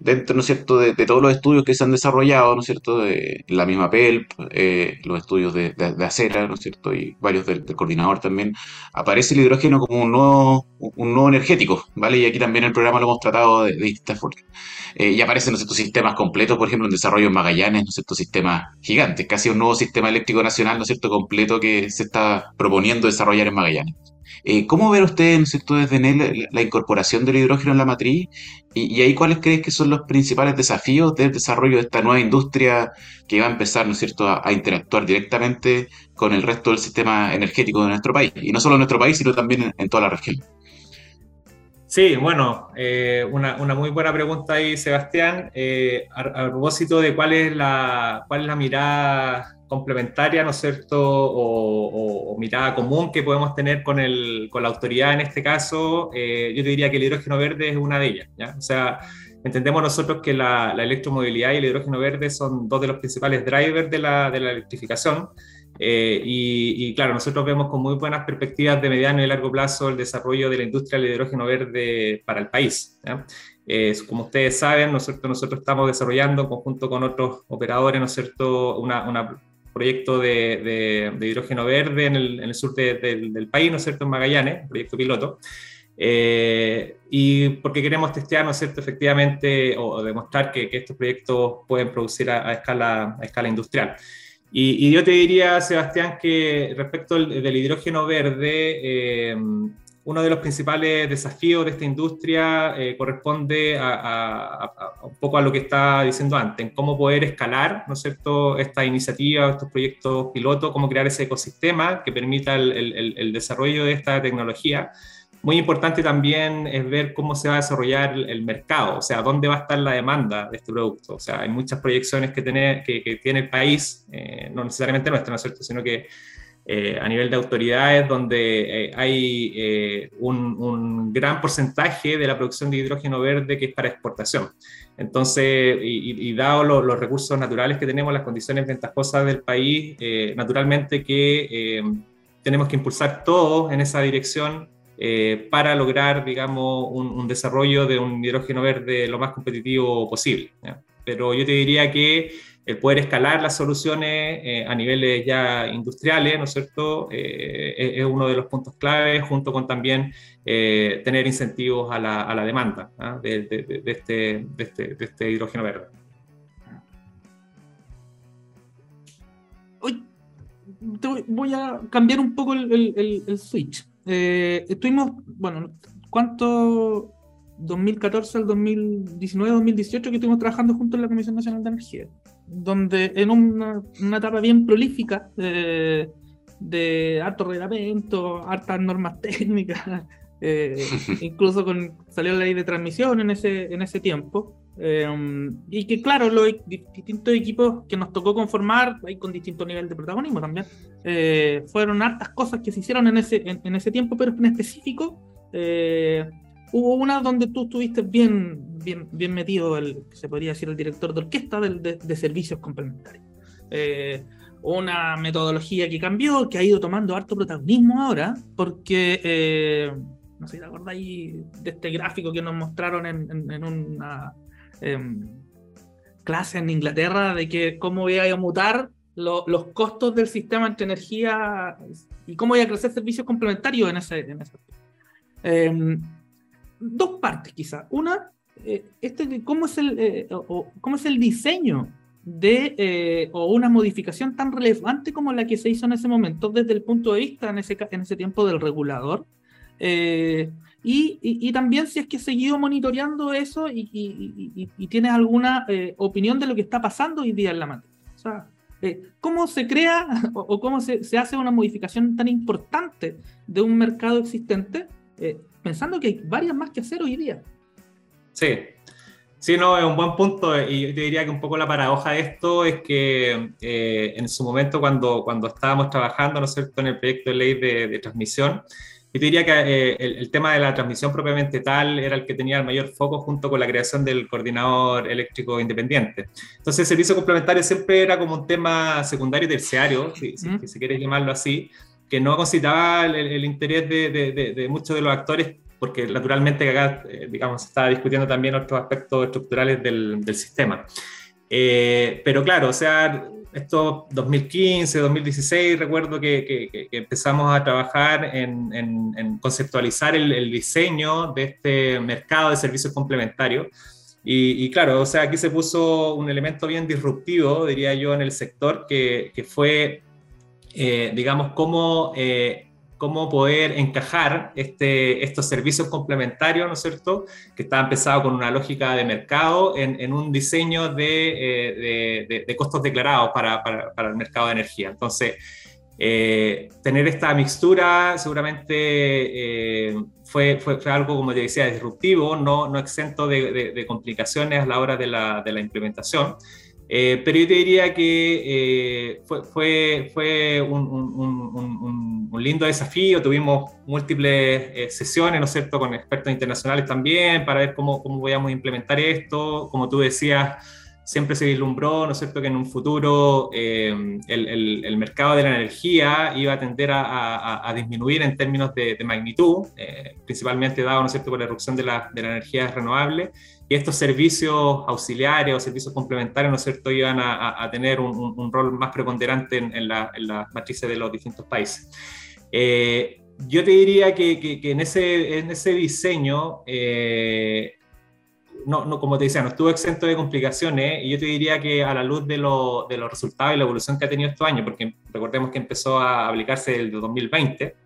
dentro, ¿no es cierto?, de, todos los estudios que se han desarrollado, ¿no es cierto?, de la misma PELP, eh, los estudios de, de, acera, ¿no es cierto?, y varios del, coordinador también, aparece el hidrógeno como un nuevo, un nuevo energético, ¿vale? Y aquí también el programa lo hemos tratado de, distintas formas. Eh, y aparecen, ¿no es cierto?, sistemas completos, por ejemplo, en desarrollo en Magallanes, ¿no es cierto?, sistemas gigantes, casi un nuevo sistema eléctrico nacional, ¿no es cierto?, completo que se está proponiendo desarrollar en Magallanes. Eh, ¿Cómo ven ustedes, ¿no desde NEL la, incorporación del hidrógeno en la matriz? Y, ahí, ¿cuáles creen que son los principales desafíos del desarrollo de esta nueva industria que va a empezar, ¿no es cierto?, a, interactuar directamente con el resto del sistema energético de nuestro país. Y no solo en nuestro país, sino también en, toda la región. Sí, bueno, eh, una, muy buena pregunta ahí, Sebastián. Eh, a, propósito de cuál es la, cuál es la mirada complementaria, ¿no es cierto?, o, mirada común que podemos tener con, el, con la autoridad en este caso, eh, yo te diría que el hidrógeno verde es una de ellas, ¿ya? O sea, entendemos nosotros que la, electromovilidad y el hidrógeno verde son dos de los principales drivers de la, de la electrificación, eh, y, claro, nosotros vemos con muy buenas perspectivas de mediano y largo plazo el desarrollo de la industria del hidrógeno verde para el país. ¿ya? Eh, como ustedes saben, nosotros, nosotros estamos desarrollando en conjunto con otros operadores, ¿no es cierto?, una, una proyecto de, de, hidrógeno verde en el, en el sur del país, ¿no es cierto?, en Magallanes, proyecto piloto. Eh, y porque queremos testear, ¿no es cierto?, efectivamente, o, demostrar que, que, estos proyectos pueden producir a, escala, a escala industrial. Y, y, yo te diría, Sebastián, que respecto del, hidrógeno verde, eh, uno de los principales desafíos de esta industria eh, corresponde a, un poco a lo que estaba diciendo antes, en cómo poder escalar, ¿no es cierto?, esta iniciativa, estos proyectos pilotos, cómo crear ese ecosistema que permita el, desarrollo de esta tecnología. Muy importante también es ver cómo se va a desarrollar el mercado, o sea, dónde va a estar la demanda de este producto. O sea, hay muchas proyecciones que tiene, que, tiene el país, eh, no necesariamente nuestra, ¿no es cierto?, sino que eh, a nivel de autoridades donde eh, hay eh, un, gran porcentaje de la producción de hidrógeno verde que es para exportación. Entonces, y, dado los recursos naturales que tenemos, las condiciones ventajosas del país, naturalmente que tenemos que impulsar todo en esa dirección para lograr, digamos, un, desarrollo de un hidrógeno verde lo más competitivo posible. Pero yo te diría que el poder escalar las soluciones eh, a niveles ya industriales, ¿no es cierto?, eh, es, uno de los puntos clave, junto con también eh, tener incentivos a la, demanda de, este, hidrógeno verde. Hoy voy a cambiar un poco el, switch. estuvimos, bueno, ¿cuánto 2014 al 2019-2018 que estuvimos trabajando juntos en la Comisión Nacional de Energía, donde en una, etapa bien prolífica de, de harto reglamento, hartas normas técnicas, eh, incluso con, salió la ley de transmisión en ese, en ese tiempo. Eh, y que claro, los distintos equipos que nos tocó conformar, ahí con distinto nivel de protagonismo también, eh, fueron hartas cosas que se hicieron en ese, en, ese tiempo, pero en específico Hubo una donde tú estuviste bien, bien, bien metido, el, se podría decir, el director de orquesta de, de, servicios complementarios. Eh, una metodología que cambió, que ha ido tomando harto protagonismo ahora, porque, eh, no sé si te acordáis de este gráfico que nos mostraron en, en, una em, clase en Inglaterra, de que cómo iba a mutar los costos del sistema entre energía y cómo iba a crecer servicios complementarios en ese... En ese dos partes quizá. Una, eh, este, ¿cómo, es el, eh, ¿cómo es el diseño de eh, o una modificación tan relevante como la que se hizo en ese momento desde el punto de vista en ese, en ese tiempo del regulador? Y, y, también si es que he seguido monitoreando eso y, y tienes alguna opinión de lo que está pasando hoy día en la materia. O sea, ¿cómo se crea o, cómo se, se, hace una modificación tan importante de un mercado existente pensando que hay varias más que hacer hoy día. Sí, sí, no, es un buen punto y yo te diría que un poco la paradoja de esto es que eh, en su momento cuando, cuando estábamos trabajando, ¿no es cierto?, en el proyecto de ley de, transmisión, yo te diría que eh, el, tema de la transmisión propiamente tal era el que tenía el mayor foco junto con la creación del coordinador eléctrico independiente. Entonces, el servicio complementario siempre era como un tema secundario y terciario, si, si se quiere llamarlo así, que no consideraba el, interés de, muchos de los actores, porque naturalmente acá, eh, digamos, se estaba discutiendo también otros aspectos estructurales del, sistema. Eh, pero claro, o sea, esto 2015, 2016, recuerdo que, empezamos a trabajar en, conceptualizar el, diseño de este mercado de servicios complementarios. Y, y, claro, o sea, aquí se puso un elemento bien disruptivo, diría yo, en el sector, que, fue eh, digamos, cómo, eh, cómo poder encajar este, estos servicios complementarios, ¿no es cierto?, que está empezado con una lógica de mercado en, un diseño eh, de, de, costos declarados para, para, el mercado de energía. Entonces, tener esta mixtura seguramente fue, fue, fue, algo, como te decía, disruptivo, no, no exento de, complicaciones a la hora de la, de la implementación. Eh, pero yo te diría que eh, fue, fue, fue un, un, un, lindo desafío, tuvimos múltiples eh, sesiones, ¿no es cierto?, con expertos internacionales también, para ver cómo, cómo podíamos implementar esto. Como tú decías, siempre se vislumbró, ¿no es cierto?, que en un futuro el, el, el, mercado de la energía iba a tender a, a, disminuir en términos de, de magnitud, principalmente dado, ¿no es cierto?, por la erupción de, la, de las energías renovables y estos servicios auxiliares o servicios complementarios, ¿no es cierto?, iban a, a tener un, un, rol más preponderante en, en, la, las matrices de los distintos países. Eh, yo te diría que, que, en, ese, en ese diseño, eh, no, no, como te decía, no estuvo exento de complicaciones, y yo te diría que a la luz de, lo, de los resultados y la evolución que ha tenido este año, porque recordemos que empezó a aplicarse el 2020,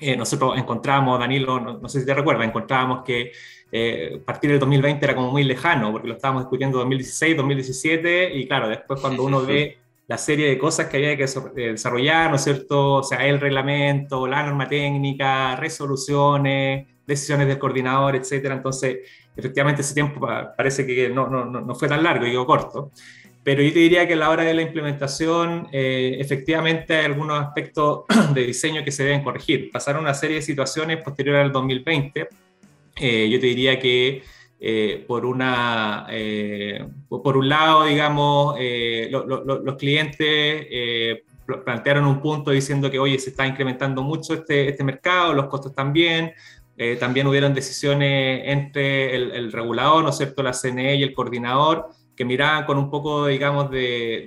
eh, nosotros encontramos, Danilo, no, no, sé si te recuerdas, encontrábamos que eh, partir del 2020 era como muy lejano, porque lo estábamos discutiendo 2016, 2017, y claro, después cuando uno ve la serie de cosas que había que eh, desarrollar, ¿no es cierto? O sea, el reglamento, la norma técnica, resoluciones, decisiones del coordinador, etcétera. Entonces, efectivamente, ese tiempo parece que no, no, no fue tan largo, digo corto. Pero yo te diría que a la hora de la implementación, eh, efectivamente hay algunos aspectos de diseño que se deben corregir. Pasaron una serie de situaciones posteriores al 2020. Eh, yo te diría que eh, por, una, por un lado, digamos, los clientes plantearon un punto diciendo que, oye, se está incrementando mucho este, este mercado, los costos también. también hubieron decisiones entre el, el regulador, ¿no es cierto?, la CNE y el coordinador, que miraban con un poco, digamos, de,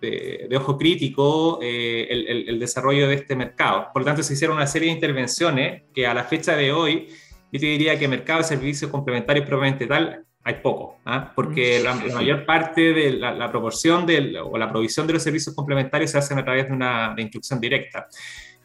de, ojo crítico eh, el, el, desarrollo de este mercado. Por lo tanto, se hicieron una serie de intervenciones que a la fecha de hoy, yo te diría que mercado de servicios complementarios probablemente tal, hay poco, ¿ah? porque la, mayor parte de la, proporción de, o la provisión de los servicios complementarios se hacen a través de una de instrucción directa.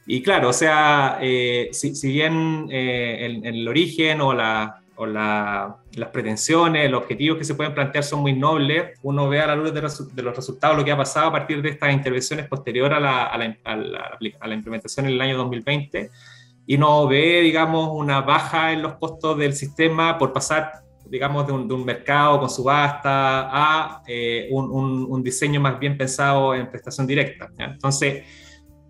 Y claro, o sea, eh, si, si, bien eh, en, el origen o la, o las pretensiones, los objetivos que se pueden plantear son muy nobles, uno ve a la luz de, los resultados lo que ha pasado a partir de estas intervenciones posterior a la, a la, a la, implementación en el año 2020 y no ve, digamos, una baja en los costos del sistema por pasar, digamos, de un, de un mercado con subasta a eh, un, un, un, diseño más bien pensado en prestación directa. Entonces,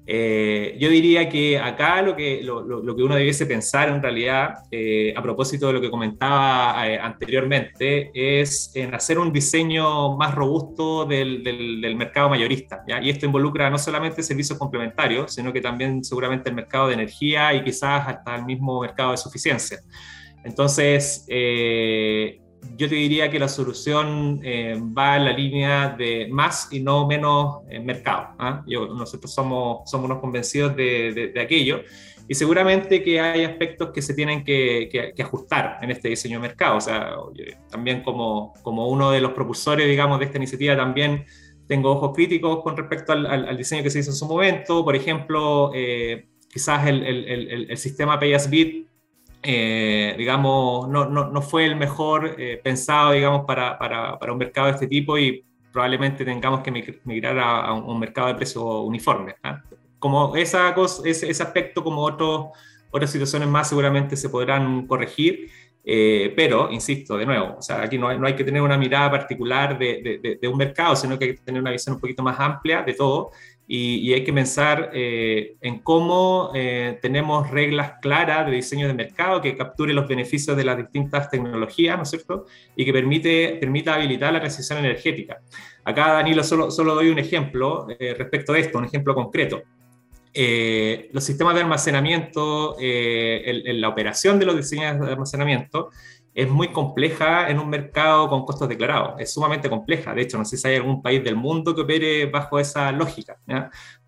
eh, yo diría que acá lo que, lo, lo, que uno debiese pensar en realidad, eh, a propósito de lo que comentaba eh, anteriormente, es en hacer un diseño más robusto del, del, mercado mayorista. ¿ya? Y esto involucra no solamente servicios complementarios, sino que también seguramente el mercado de energía y quizás hasta el mismo mercado de suficiencia. Entonces, yo te diría que la solución eh, va en la línea de más y no menos eh, mercado. ¿ah? Yo, nosotros somos, somos unos convencidos de, de, aquello y seguramente que hay aspectos que se tienen que, que, ajustar en este diseño de mercado. O sea, también como, como uno de los propulsores, digamos, de esta iniciativa, también tengo ojos críticos con respecto al, al, diseño que se hizo en su momento. Por ejemplo, eh, quizás el, el, el, el sistema Pay As Bit eh, digamos, no, no, no, fue el mejor eh, pensado, digamos, para, para, para, un mercado de este tipo y probablemente tengamos que migrar a, un, mercado de precios uniforme. ¿ah? Como esa cosa, ese, ese, aspecto, como otros, otras situaciones más, seguramente se podrán corregir. Eh, pero, insisto, de nuevo, o sea, aquí no hay, no hay, que tener una mirada particular de, de, de, un mercado, sino que hay que tener una visión un poquito más amplia de todo y, hay que pensar eh, en cómo eh, tenemos reglas claras de diseño de mercado que capture los beneficios de las distintas tecnologías, ¿no es cierto? Y que permite, permita habilitar la transición energética. Acá, Danilo, solo, solo doy un ejemplo eh, respecto de esto, un ejemplo concreto. los sistemas de almacenamiento, en la operación de los diseños de almacenamiento, es muy compleja en un mercado con costos declarados, es sumamente compleja. De hecho, no sé si hay algún país del mundo que opere bajo esa lógica.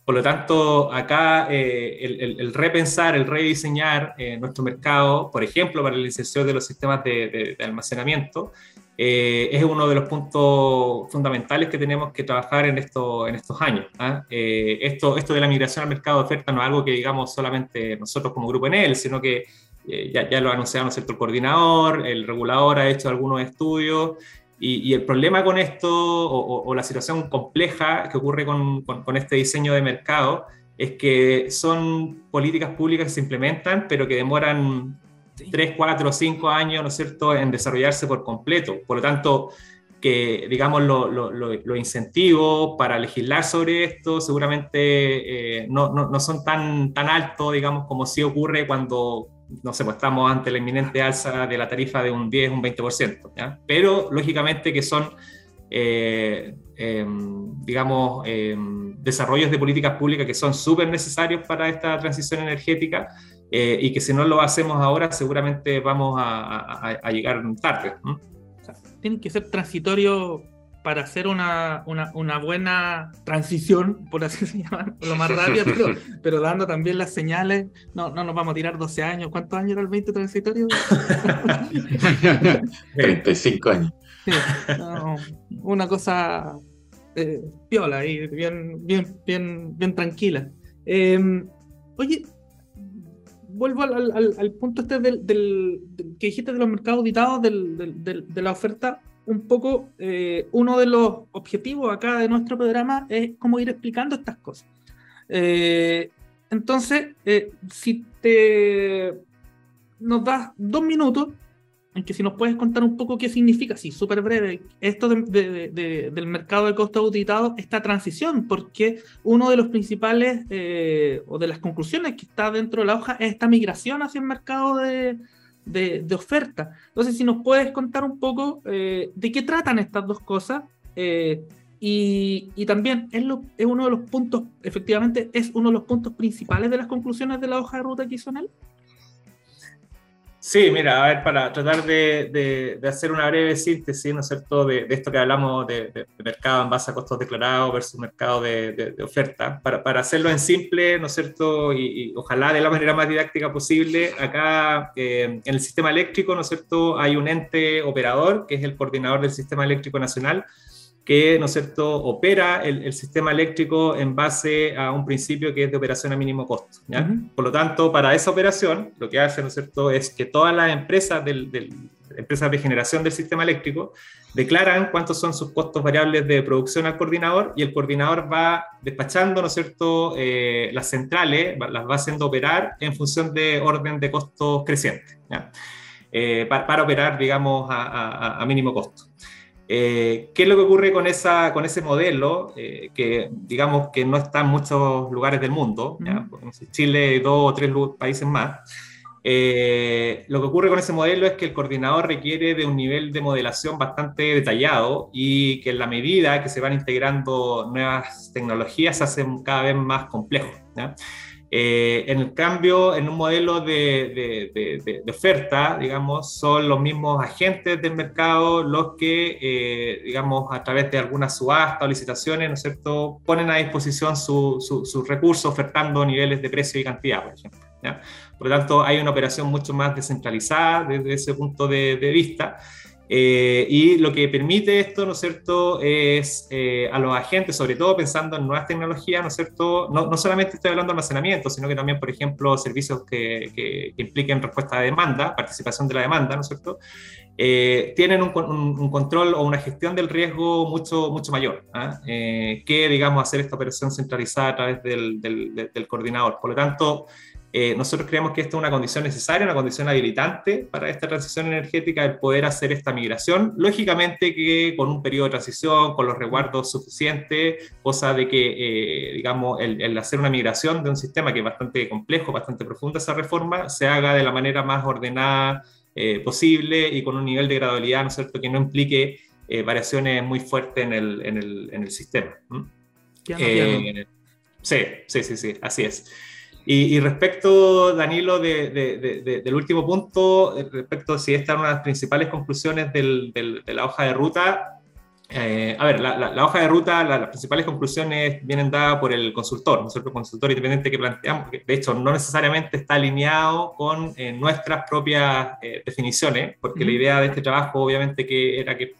Por lo tanto, acá eh, el, repensar, el rediseñar eh, nuestro mercado, por ejemplo, para la inserción de los sistemas de, almacenamiento, eh, es uno de los puntos fundamentales que tenemos que trabajar en, esto, en estos años. ¿ah? esto, esto de la migración al mercado de oferta no es algo que digamos solamente nosotros como grupo Enel, sino que eh, ya, ya, lo ha anunciado ¿no el coordinador, el regulador ha hecho algunos estudios, y, el problema con esto, o, la situación compleja que ocurre con, con, este diseño de mercado, es que son políticas públicas que se implementan, pero que demoran 3, 4, 5 años, ¿no es cierto?, en desarrollarse por completo. Por lo tanto, que, digamos, los lo, lo, incentivos para legislar sobre esto seguramente eh, no, no, no, son tan, tan altos, digamos, como sí ocurre cuando no sé, pues estamos ante la inminente alza de la tarifa de un 10, un 20%, ¿ya? pero lógicamente que son, eh, em, digamos, em, desarrollos de políticas públicas que son súper necesarios para esta transición energética eh, y que si no lo hacemos ahora seguramente vamos a, llegar tarde. Tienen que ser transitorios para hacer una, una, una, buena transición, por así decirlo, lo más rápido, pero, dando también las señales. No, no nos vamos a tirar 12 años. ¿Cuántos años era el 20 transitorio? 35 años. una cosa eh, piola y bien, bien, bien, bien tranquila. Em, oye, vuelvo al, al, al, punto este del, del, que dijiste de los mercados auditados, de la oferta un poco, eh, uno de los objetivos acá de nuestro programa es cómo ir explicando estas cosas. Eh, entonces, eh, si te nos das dos minutos en que si nos puedes contar un poco qué significa, sí, súper breve, esto del mercado de costos auditados, esta transición, porque uno de los principales eh, o de las conclusiones que está dentro de la hoja es esta migración hacia el mercado de, oferta. Entonces, si nos puedes contar un poco eh, de qué tratan estas dos cosas. Eh, y, también es, uno de los puntos, efectivamente, es uno de los puntos principales de las conclusiones de la hoja de ruta que hizo él. Sí, mira, a ver, para tratar de, de, hacer una breve síntesis, ¿no es cierto?, de, de esto que hablamos de, mercado en base a costos declarados versus mercado de, oferta. Para, para, hacerlo en simple, ¿no es cierto?, y, ojalá de la manera más didáctica posible, acá eh, en el sistema eléctrico, ¿no es cierto?, hay un ente operador, que es el coordinador del Sistema Eléctrico Nacional, que, ¿no es cierto?, opera el, sistema eléctrico en base a un principio que es de operación a mínimo costo. ¿ya? Por lo tanto, para esa operación, lo que hace, ¿no es cierto?, es que todas las empresas, del, empresas de generación del sistema eléctrico declaran cuántos son sus costos variables de producción al coordinador y el coordinador va despachando, ¿no es cierto?, eh, las centrales, las va haciendo operar en función de orden de costos crecientes, ¿ya? Eh, para, operar, digamos, a, a mínimo costo. Eh, ¿Qué es lo que ocurre con, esa, con ese modelo eh, que digamos que no está en muchos lugares del mundo? Chile y dos o tres países más. Eh, lo que ocurre con ese modelo es que el coordinador requiere de un nivel de modelación bastante detallado y que en la medida que se van integrando nuevas tecnologías se hace cada vez más complejo. Eh, en el cambio, en un modelo de, de, oferta, digamos, son los mismos agentes del mercado los que, eh, digamos, a través de algunas subastas o licitaciones, ¿no es cierto?, ponen a disposición sus su, recursos ofertando niveles de precio y cantidad, por ejemplo. Por lo tanto, hay una operación mucho más descentralizada desde ese punto de, vista. Eh, y lo que permite esto, ¿no es cierto?, es eh, a los agentes, sobre todo pensando en nuevas tecnologías, ¿no es cierto?, no, no solamente estoy hablando de almacenamiento, sino que también, por ejemplo, servicios que, que, impliquen respuesta a demanda, participación de la demanda, ¿no es cierto?, eh, tienen un, un, control o una gestión del riesgo mucho, mucho mayor ¿ah? que, digamos, hacer esta operación centralizada a través del, del, del coordinador. Por lo tanto, eh, nosotros creemos que esta es una condición necesaria, una condición habilitante para esta transición energética, el poder hacer esta migración. Lógicamente que con un periodo de transición, con los resguardos suficientes, cosa de que, eh, digamos, el, hacer una migración de un sistema que es bastante complejo, bastante profunda esa reforma, se haga de la manera más ordenada eh, posible y con un nivel de gradualidad, ¿no es cierto?, que no implique variaciones muy fuertes en el, en el, en el sistema. sí, sí, sí, sí, así es. Y, respecto, Danilo, del último punto, eh, respecto a si esta es una de las principales conclusiones de la hoja de ruta, eh, a ver, la, hoja de ruta, las principales conclusiones vienen dadas por el consultor, nosotros consultor independiente que planteamos, que de hecho no necesariamente está alineado con eh, nuestras propias definiciones, porque la idea de este trabajo obviamente que era que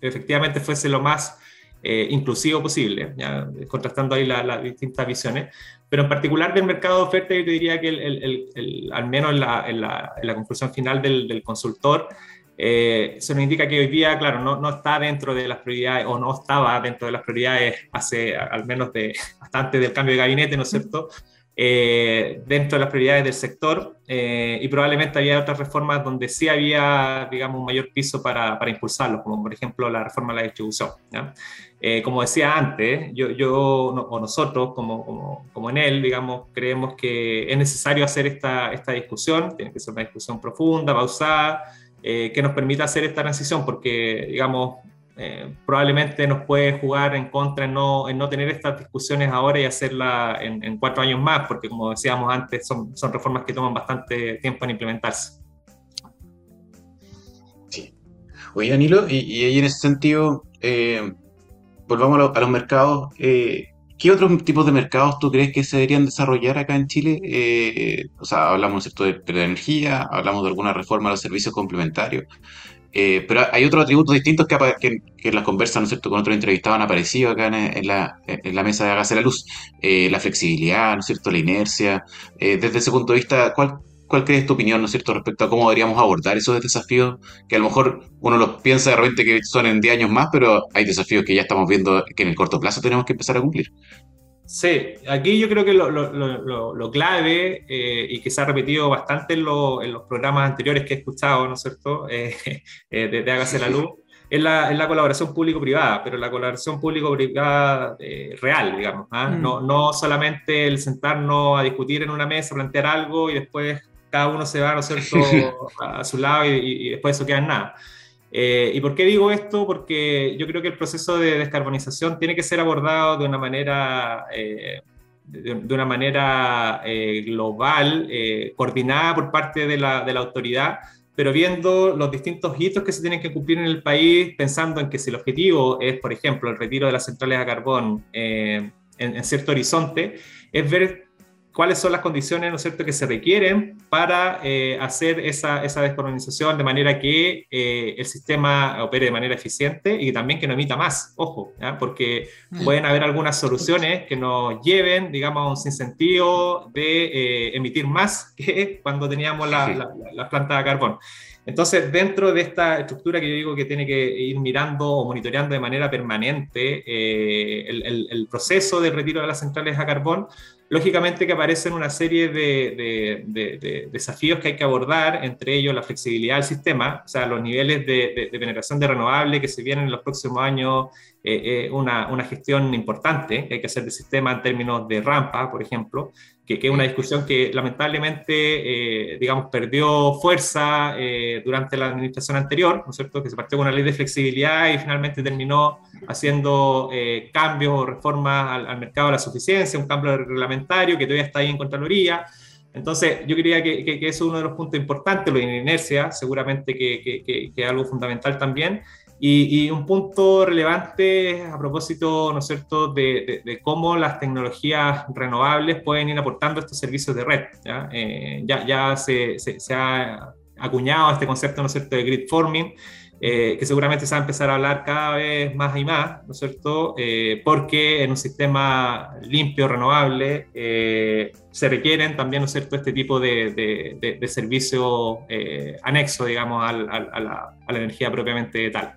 efectivamente fuese lo más inclusivo posible, ya, contrastando ahí las distintas visiones, pero en particular del mercado de oferta, yo te diría que el, el, al menos en la, en, la, en la, conclusión final del, del consultor, eh, se nos indica que hoy día, claro, no, no, está dentro de las prioridades o no estaba dentro de las prioridades hace al menos de bastante del cambio de gabinete, ¿no es cierto? Eh, dentro de las prioridades del sector eh, y probablemente había otras reformas donde sí había, digamos, un mayor piso para, para impulsarlo, como por ejemplo la reforma de la distribución. Eh, como decía antes, yo, yo o nosotros, como, como, como, en él, digamos, creemos que es necesario hacer esta, esta discusión, tiene que ser una discusión profunda, pausada, que nos permita hacer esta transición, porque, digamos, eh, probablemente nos puede jugar en contra en no, en no tener estas discusiones ahora y hacerla en, cuatro años más, porque como decíamos antes, son, son reformas que toman bastante tiempo en implementarse. Sí. Oye, Danilo, y, y ahí en ese sentido, eh, volvamos a, los mercados. Eh, ¿Qué otros tipos de mercados tú crees que se deberían desarrollar acá en Chile? o sea, hablamos ¿cierto? De, de, energía, hablamos de alguna reforma a los servicios complementarios, eh, pero hay otros atributos distintos que, en las conversas, ¿no cierto?, con otros entrevistados han aparecido acá en, la, en la, mesa de Hágase la Luz. Eh, la flexibilidad, ¿no cierto?, la inercia. Eh, desde ese punto de vista, ¿cuál, ¿cuál crees tu opinión, ¿no es cierto?, respecto a cómo deberíamos abordar esos desafíos que a lo mejor uno los piensa de repente que son en 10 años más, pero hay desafíos que ya estamos viendo que en el corto plazo tenemos que empezar a cumplir. Sí, aquí yo creo que lo, clave eh, y que se ha repetido bastante en, los programas anteriores que he escuchado, ¿no es cierto?, eh, eh, de, Hágase la Luz, es la, colaboración público-privada, pero la colaboración público-privada real, digamos. ¿ah? Mm. No, no solamente el sentarnos a discutir en una mesa, plantear algo y después cada uno se va, ¿no es cierto?, a, su lado y, y después eso queda en nada. Eh, ¿Y por qué digo esto? Porque yo creo que el proceso de descarbonización tiene que ser abordado de una manera, eh, de, una manera eh, global, coordinada por parte de la, de la, autoridad, pero viendo los distintos hitos que se tienen que cumplir en el país, pensando en que si el objetivo es, por ejemplo, el retiro de las centrales a carbón en, en cierto horizonte, es ver cuáles son las condiciones ¿no es cierto? que se requieren para eh, hacer esa, esa, descolonización de manera que eh, el sistema opere de manera eficiente y también que no emita más, ojo, porque mm. pueden haber algunas soluciones que nos lleven, digamos, a un sinsentido de eh, emitir más que cuando teníamos la, la planta de carbón. Entonces, dentro de esta estructura que yo digo que tiene que ir mirando o monitoreando de manera permanente eh, el, proceso de retiro de las centrales a carbón, lógicamente que aparecen una serie de, desafíos que hay que abordar, entre ellos la flexibilidad del sistema, o sea, los niveles de, penetración de renovable que se vienen en los próximos años, eh, eh, una, una, gestión importante que hay que hacer del sistema en términos de rampa, por ejemplo, que, es una discusión que lamentablemente, eh, digamos, perdió fuerza eh, durante la administración anterior, ¿no es cierto?, que se partió con una ley de flexibilidad y finalmente terminó haciendo eh, cambios o reformas al, mercado de la suficiencia, un cambio reglamentario que todavía está ahí en Contraloría. Entonces, yo creía que, que, eso es uno de los puntos importantes, lo de inercia, seguramente que, que es algo fundamental también, y, un punto relevante a propósito, ¿no es cierto?, de, cómo las tecnologías renovables pueden ir aportando estos servicios de red. Ya, eh, ya, se, se, ha acuñado este concepto, ¿no es cierto?, de grid forming, eh, que seguramente se va a empezar a hablar cada vez más y más, ¿no es cierto?, eh, porque en un sistema limpio, renovable, se requieren también, ¿no es cierto?, este tipo de, de, de, servicio eh, anexo, digamos, al, a, la, energía propiamente tal.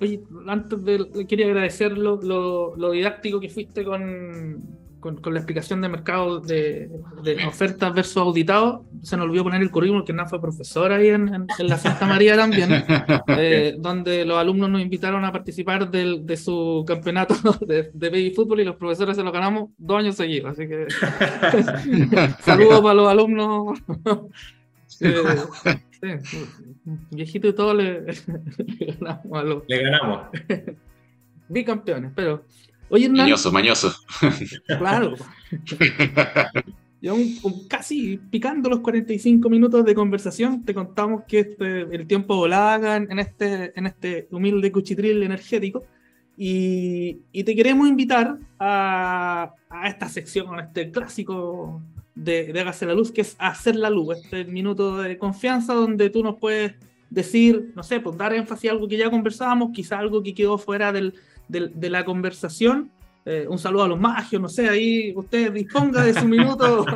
Oye, antes de, quería agradecer lo, didáctico que fuiste con, con, la explicación de mercado de, de ofertas versus auditados, se nos olvidó poner el currículum, que nada fue profesor ahí en, en, la Santa María también, eh, donde los alumnos nos invitaron a participar del, de su campeonato de, de baby fútbol y los profesores se lo ganamos dos años seguidos. Así que saludos para los alumnos. Eh, sí, viejito y todo le, le ganamos a los. Le ganamos. Bicampeones, pero. Oye, mañoso, mañoso. Claro. Ya un, casi picando los 45 minutos de conversación, te contamos que este, el tiempo volaba en, este, en este humilde cuchitril energético y, y te queremos invitar a, a, esta sección, a este clásico de, de Hágase la Luz, que es Hacer la Luz, este minuto de confianza donde tú nos puedes decir, no sé, pues dar énfasis a algo que ya conversábamos, quizá algo que quedó fuera del, de, la conversación. Eh, un saludo a los magios, no sé, ahí usted disponga de su minuto,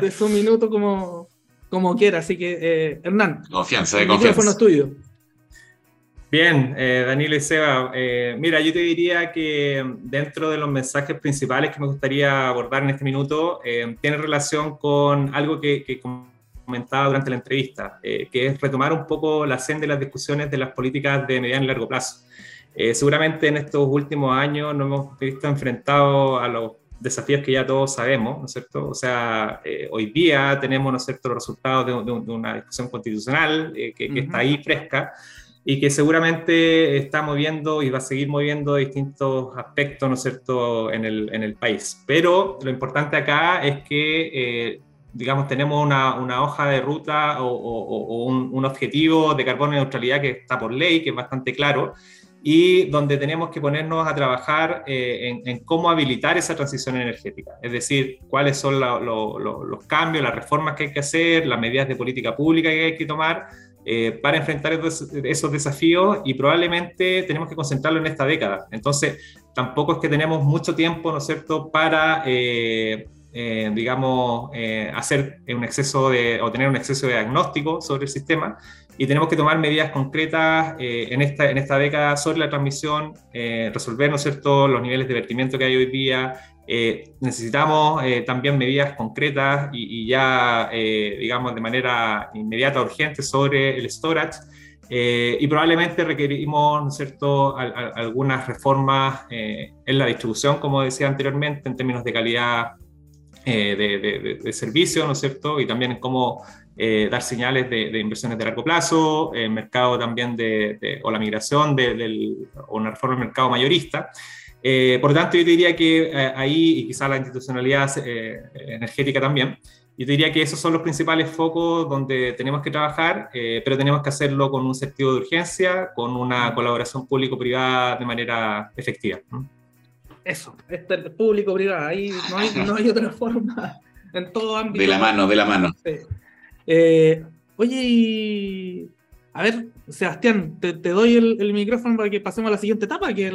de su minuto como, como quiera. Así que, eh, Hernán, confianza, de confianza. tuyo. Bien, eh, Danilo y Seba, mira, yo te diría que dentro de los mensajes principales que me gustaría abordar en este minuto, tiene relación con algo que, que comentaba durante la entrevista, que es retomar un poco la senda de las discusiones de las políticas de mediano y largo plazo. Eh, seguramente en estos últimos años nos hemos visto enfrentados a los desafíos que ya todos sabemos, ¿no es cierto? O sea, eh, hoy día tenemos, ¿no es cierto?, los resultados de, una discusión constitucional eh, que, está ahí fresca y que seguramente está moviendo y va a seguir moviendo distintos aspectos, ¿no es cierto?, en el, en el país. Pero lo importante acá es que, digamos, tenemos una, una, hoja de ruta o, un, un objetivo de carbono neutralidad que está por ley, que es bastante claro, y donde tenemos que ponernos a trabajar eh, en, cómo habilitar esa transición energética, es decir, cuáles son los cambios, las reformas que hay que hacer, las medidas de política pública que hay que tomar eh, para enfrentar esos, desafíos y probablemente tenemos que concentrarlo en esta década. Entonces, tampoco es que tenemos mucho tiempo, ¿no es cierto?, para... Eh, digamos, hacer un exceso de, o tener un exceso de diagnóstico sobre el sistema, y tenemos que tomar medidas concretas eh, en, esta, en esta década sobre la transmisión, eh, resolver, ¿no es cierto?, los niveles de vertimiento que hay hoy día. Eh, necesitamos también medidas concretas y, ya, digamos, de manera inmediata, urgente sobre el storage. y probablemente requerimos, ¿no es cierto?, algunas reformas en la distribución, como decía anteriormente, en términos de calidad de, de, servicio, ¿no es cierto? Y también en cómo eh, dar señales de, inversiones de largo plazo, el mercado también de, o la migración del, o una reforma del mercado mayorista. Eh, por lo tanto, yo diría que eh, ahí, y quizá la institucionalidad energética también, yo diría que esos son los principales focos donde tenemos que trabajar, pero tenemos que hacerlo con un sentido de urgencia, con una colaboración público-privada de manera efectiva. Eso, este público-privada, ahí no hay, no hay, otra forma en todo ámbito. De la mano, de la mano. Sí. Eh, oye, a ver, Sebastián, te, doy el, micrófono para que pasemos a la siguiente etapa, que es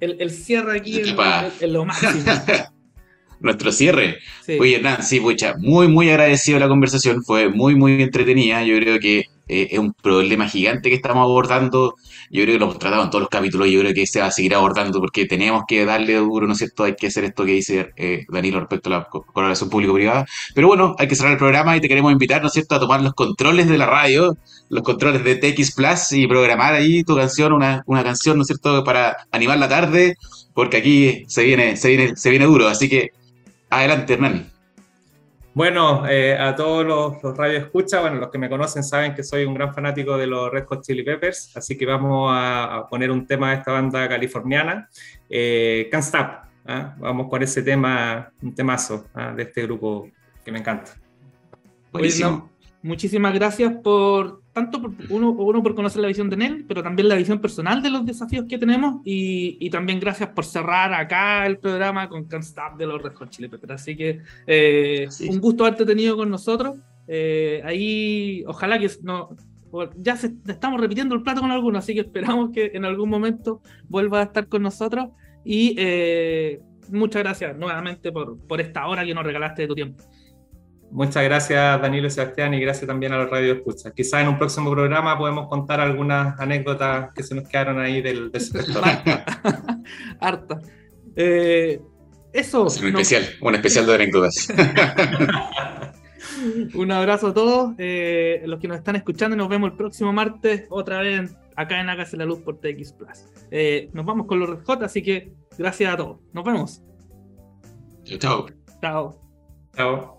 el, cierre aquí en, lo máximo. Nuestro cierre. Oye, Hernán, sí, pucha, muy, muy agradecido la conversación, fue muy, muy entretenida. Yo creo que eh, es un problema gigante que estamos abordando. Yo creo que lo hemos tratado en todos los capítulos. Yo creo que se va a seguir abordando porque tenemos que darle duro, ¿no es cierto? Hay que hacer esto que dice eh, Danilo respecto a la colaboración público-privada. Pero bueno, hay que cerrar el programa y te queremos invitar, ¿no es cierto?, a tomar los controles de la radio, los controles de TX Plus y programar ahí tu canción, una, una canción, ¿no es cierto?, para animar la tarde, porque aquí se viene, se viene, se viene duro. Así que adelante, Hernán. Bueno, eh, a todos los, los escucha, bueno, los que me conocen saben que soy un gran fanático de los Red Hot Chili Peppers, así que vamos a, poner un tema de esta banda californiana, eh, Can't Stop. ¿ah? Vamos con ese tema, un temazo ¿ah? de este grupo que me encanta. Buenísimo. Muchísimas gracias por tanto por uno, uno por conocer la visión de Nel, pero también la visión personal de los desafíos que tenemos y, y también gracias por cerrar acá el programa con Can't Stop de los Red Hot Chili Peppers. Así que eh, un gusto haberte tenido con nosotros. Eh, ahí, ojalá que no, ya se, estamos repitiendo el plato con algunos, así que esperamos que en algún momento vuelva a estar con nosotros y eh, muchas gracias nuevamente por, por esta hora que nos regalaste de tu tiempo. Muchas gracias Danilo y Sebastián y gracias también a los Radio Escuchas. Quizás en un próximo programa podemos contar algunas anécdotas que se nos quedaron ahí del, del Harta. Eh, eso. un especial, un especial de anécdotas. un abrazo a todos eh, los que nos están escuchando y nos vemos el próximo martes otra vez acá en Hágase la Luz por TX Plus. Eh, nos vamos con los Red así que gracias a todos. Nos vemos. Chao. Chao. Chao.